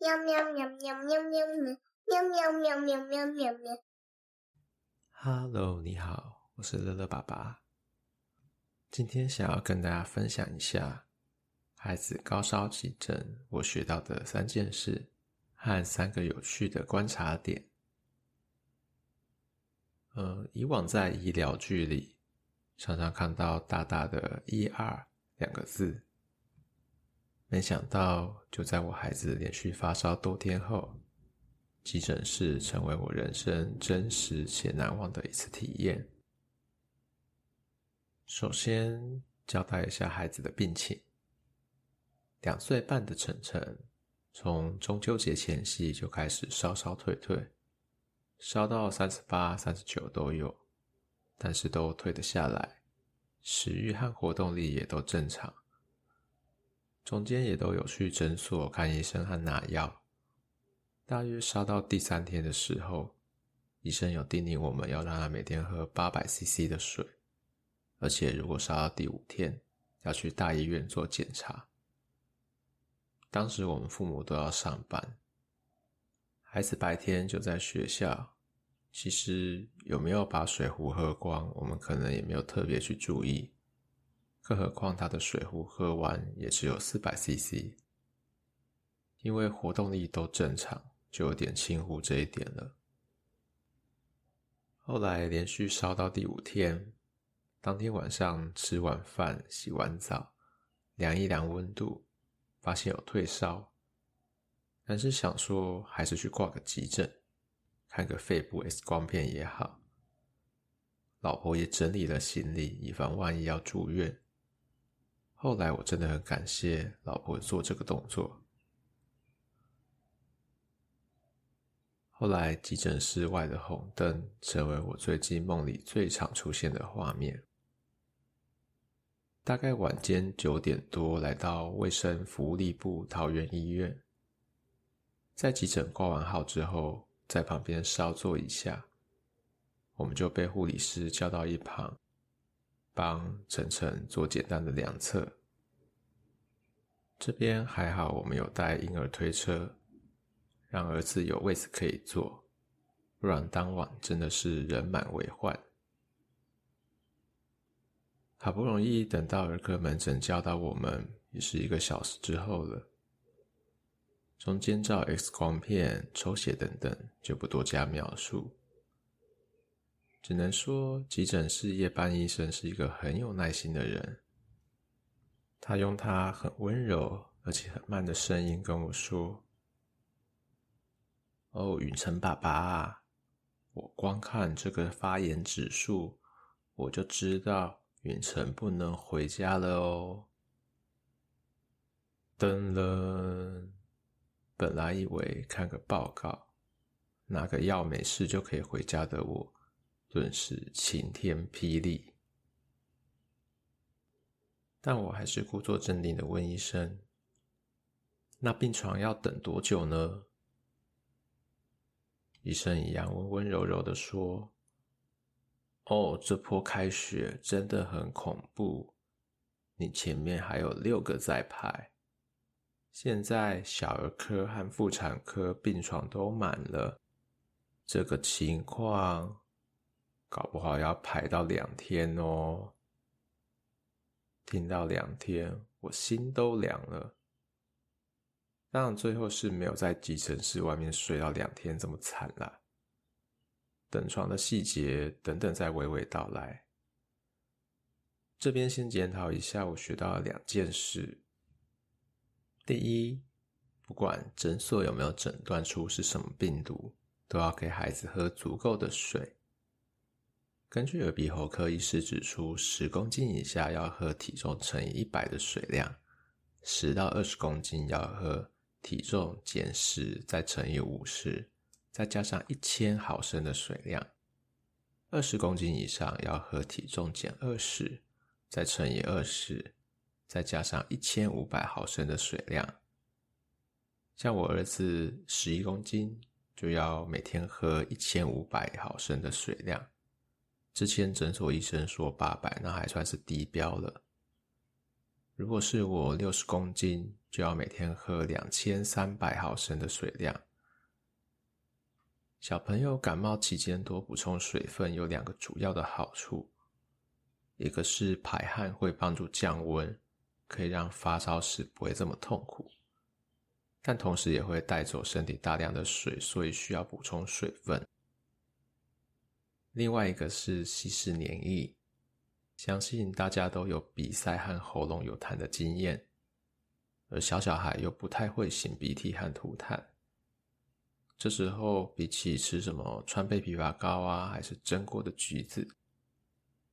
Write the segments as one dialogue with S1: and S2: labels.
S1: 喵喵喵喵喵喵喵喵喵喵喵喵喵喵。
S2: Hello，你好，我是乐乐爸爸。今天想要跟大家分享一下孩子高烧急诊我学到的三件事和三个有趣的观察点。呃，以往在医疗剧里常常看到大大的 ER 两个字。没想到，就在我孩子连续发烧多天后，急诊室成为我人生真实且难忘的一次体验。首先，交代一下孩子的病情。两岁半的晨晨，从中秋节前夕就开始烧烧退退，烧到三十八、三十九都有，但是都退得下来，食欲和活动力也都正常。中间也都有去诊所看医生和拿药，大约烧到第三天的时候，医生有叮咛我们要让他每天喝八百 CC 的水，而且如果烧到第五天，要去大医院做检查。当时我们父母都要上班，孩子白天就在学校，其实有没有把水壶喝光，我们可能也没有特别去注意。更何况他的水壶喝完也只有四百 CC，因为活动力都正常，就有点轻忽这一点了。后来连续烧到第五天，当天晚上吃完饭、洗完澡，量一量温度，发现有退烧，但是想说还是去挂个急诊，看个肺部 X 光片也好。老婆也整理了行李，以防万一要住院。后来我真的很感谢老婆做这个动作。后来急诊室外的红灯成为我最近梦里最常出现的画面。大概晚间九点多来到卫生福利部桃园医院，在急诊挂完号之后，在旁边稍坐一下，我们就被护理师叫到一旁。帮晨晨做简单的量测，这边还好，我们有带婴儿推车，让儿子有位子可以坐，不然当晚真的是人满为患。好不容易等到儿科门诊叫到我们，也是一个小时之后了。中间照 X 光片、抽血等等，就不多加描述。只能说，急诊室夜班医生是一个很有耐心的人。他用他很温柔而且很慢的声音跟我说：“哦，允成爸爸，我光看这个发炎指数，我就知道允成不能回家了哦。”噔了，本来以为看个报告，拿个药没事就可以回家的我。顿时晴天霹雳，但我还是故作镇定的问医生：“那病床要等多久呢？”医生一样温温柔柔的说：“哦，这波开学真的很恐怖，你前面还有六个在排，现在小儿科和妇产科病床都满了，这个情况。”搞不好要排到两天哦！听到两天，我心都凉了。当然，最后是没有在急诊室外面睡到两天这么惨啦。等床的细节等等再娓娓道来。这边先检讨一下我学到的两件事。第一，不管诊所有没有诊断出是什么病毒，都要给孩子喝足够的水。根据耳鼻喉科医师指出，十公斤以下要喝体重乘以一百的水量，十到二十公斤要喝体重减十再乘以五十，再加上一千毫升的水量；二十公斤以上要喝体重减二十再乘以二十，再加上一千五百毫升的水量。像我儿子十一公斤，就要每天喝一千五百毫升的水量。之前诊所医生说八百，那还算是低标了。如果是我六十公斤，就要每天喝两千三百毫升的水量。小朋友感冒期间多补充水分有两个主要的好处，一个是排汗会帮助降温，可以让发烧时不会这么痛苦，但同时也会带走身体大量的水，所以需要补充水分。另外一个是稀释黏液，相信大家都有鼻塞和喉咙有痰的经验，而小小孩又不太会擤鼻涕和吐痰，这时候比起吃什么川贝枇杷膏啊，还是蒸过的橘子，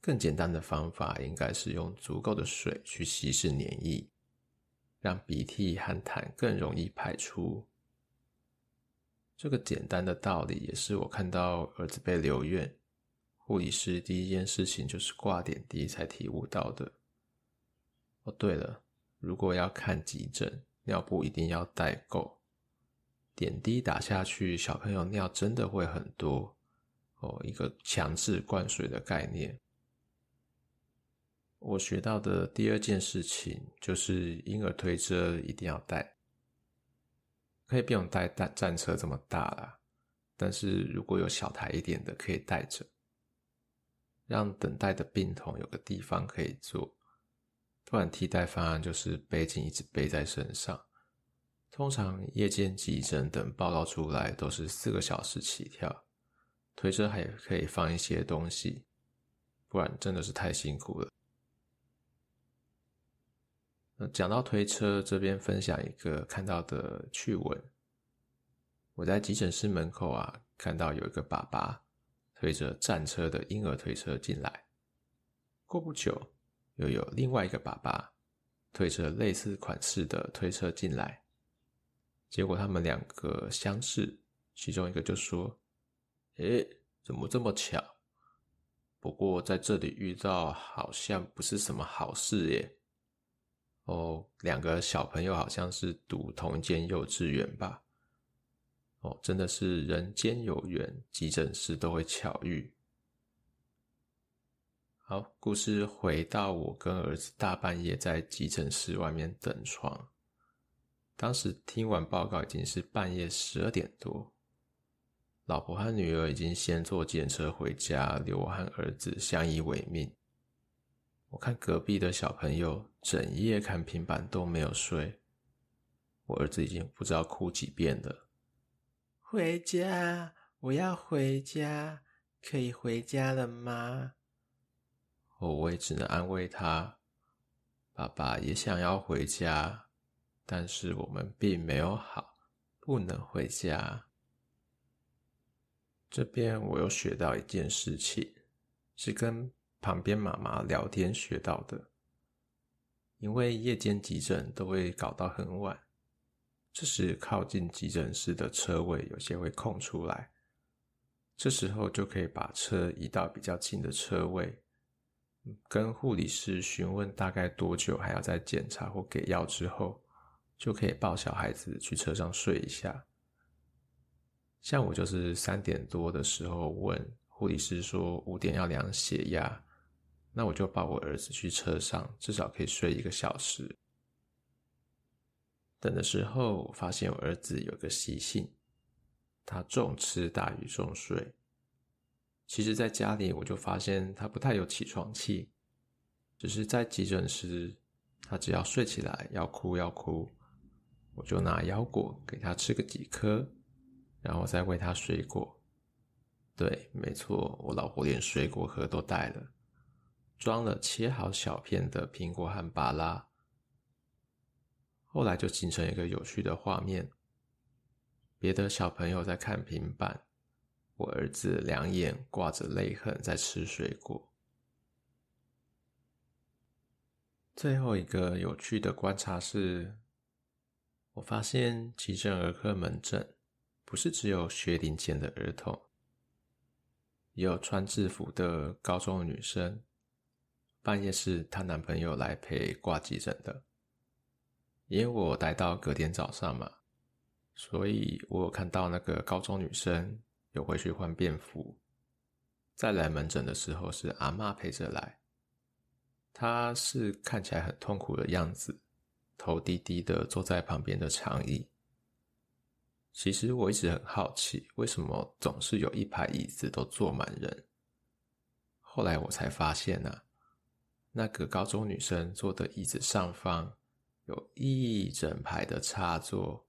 S2: 更简单的方法应该是用足够的水去稀释黏液，让鼻涕和痰更容易排出。这个简单的道理也是我看到儿子被留院。护理师第一件事情就是挂点滴，才体悟到的。哦，对了，如果要看急诊，尿布一定要带够。点滴打下去，小朋友尿真的会很多哦，一个强制灌水的概念。我学到的第二件事情就是婴儿推车一定要带，可以不用带带战车这么大啦，但是如果有小台一点的，可以带着。让等待的病童有个地方可以坐，不然替代方案就是背巾一直背在身上。通常夜间急诊等报告出来都是四个小时起跳，推车还可以放一些东西，不然真的是太辛苦了。那讲到推车，这边分享一个看到的趣闻。我在急诊室门口啊，看到有一个爸爸。推着战车的婴儿推车进来，过不久，又有另外一个爸爸推着类似款式的推车进来。结果他们两个相视，其中一个就说：“诶，怎么这么巧？不过在这里遇到好像不是什么好事耶。”哦，两个小朋友好像是读同一间幼稚园吧。哦，真的是人间有缘，急诊室都会巧遇。好，故事回到我跟儿子大半夜在急诊室外面等床，当时听完报告已经是半夜十二点多，老婆和女儿已经先坐计程车回家，留我和儿子相依为命。我看隔壁的小朋友整夜看平板都没有睡，我儿子已经不知道哭几遍了。回家，我要回家，可以回家了吗？哦，我也只能安慰他，爸爸也想要回家，但是我们并没有好，不能回家。这边我又学到一件事情，是跟旁边妈妈聊天学到的，因为夜间急诊都会搞到很晚。这时，靠近急诊室的车位有些会空出来，这时候就可以把车移到比较近的车位，跟护理师询问大概多久还要再检查或给药之后，就可以抱小孩子去车上睡一下。像我就是三点多的时候问护理师说五点要量血压，那我就抱我儿子去车上，至少可以睡一个小时。等的时候，我发现我儿子有个习性，他重吃大于重睡。其实，在家里我就发现他不太有起床气，只是在急诊时，他只要睡起来要哭要哭，我就拿腰果给他吃个几颗，然后再喂他水果。对，没错，我老婆连水果盒都带了，装了切好小片的苹果和芭拉。后来就形成一个有趣的画面：别的小朋友在看平板，我儿子两眼挂着泪痕在吃水果。最后一个有趣的观察是，我发现急诊儿科门诊不是只有学龄前的儿童，也有穿制服的高中女生，半夜是她男朋友来陪挂急诊的。因为我待到隔天早上嘛，所以我有看到那个高中女生有回去换便服。再来门诊的时候是阿妈陪着来，她是看起来很痛苦的样子，头低低的坐在旁边的长椅。其实我一直很好奇，为什么总是有一排椅子都坐满人？后来我才发现啊，那个高中女生坐的椅子上方有一整排的插座。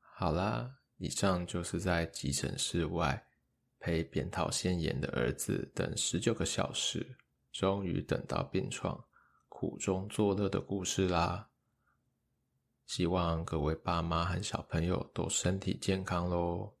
S2: 好啦，以上就是在急诊室外陪扁桃腺炎的儿子等十九个小时，终于等到病床，苦中作乐的故事啦。希望各位爸妈和小朋友都身体健康喽。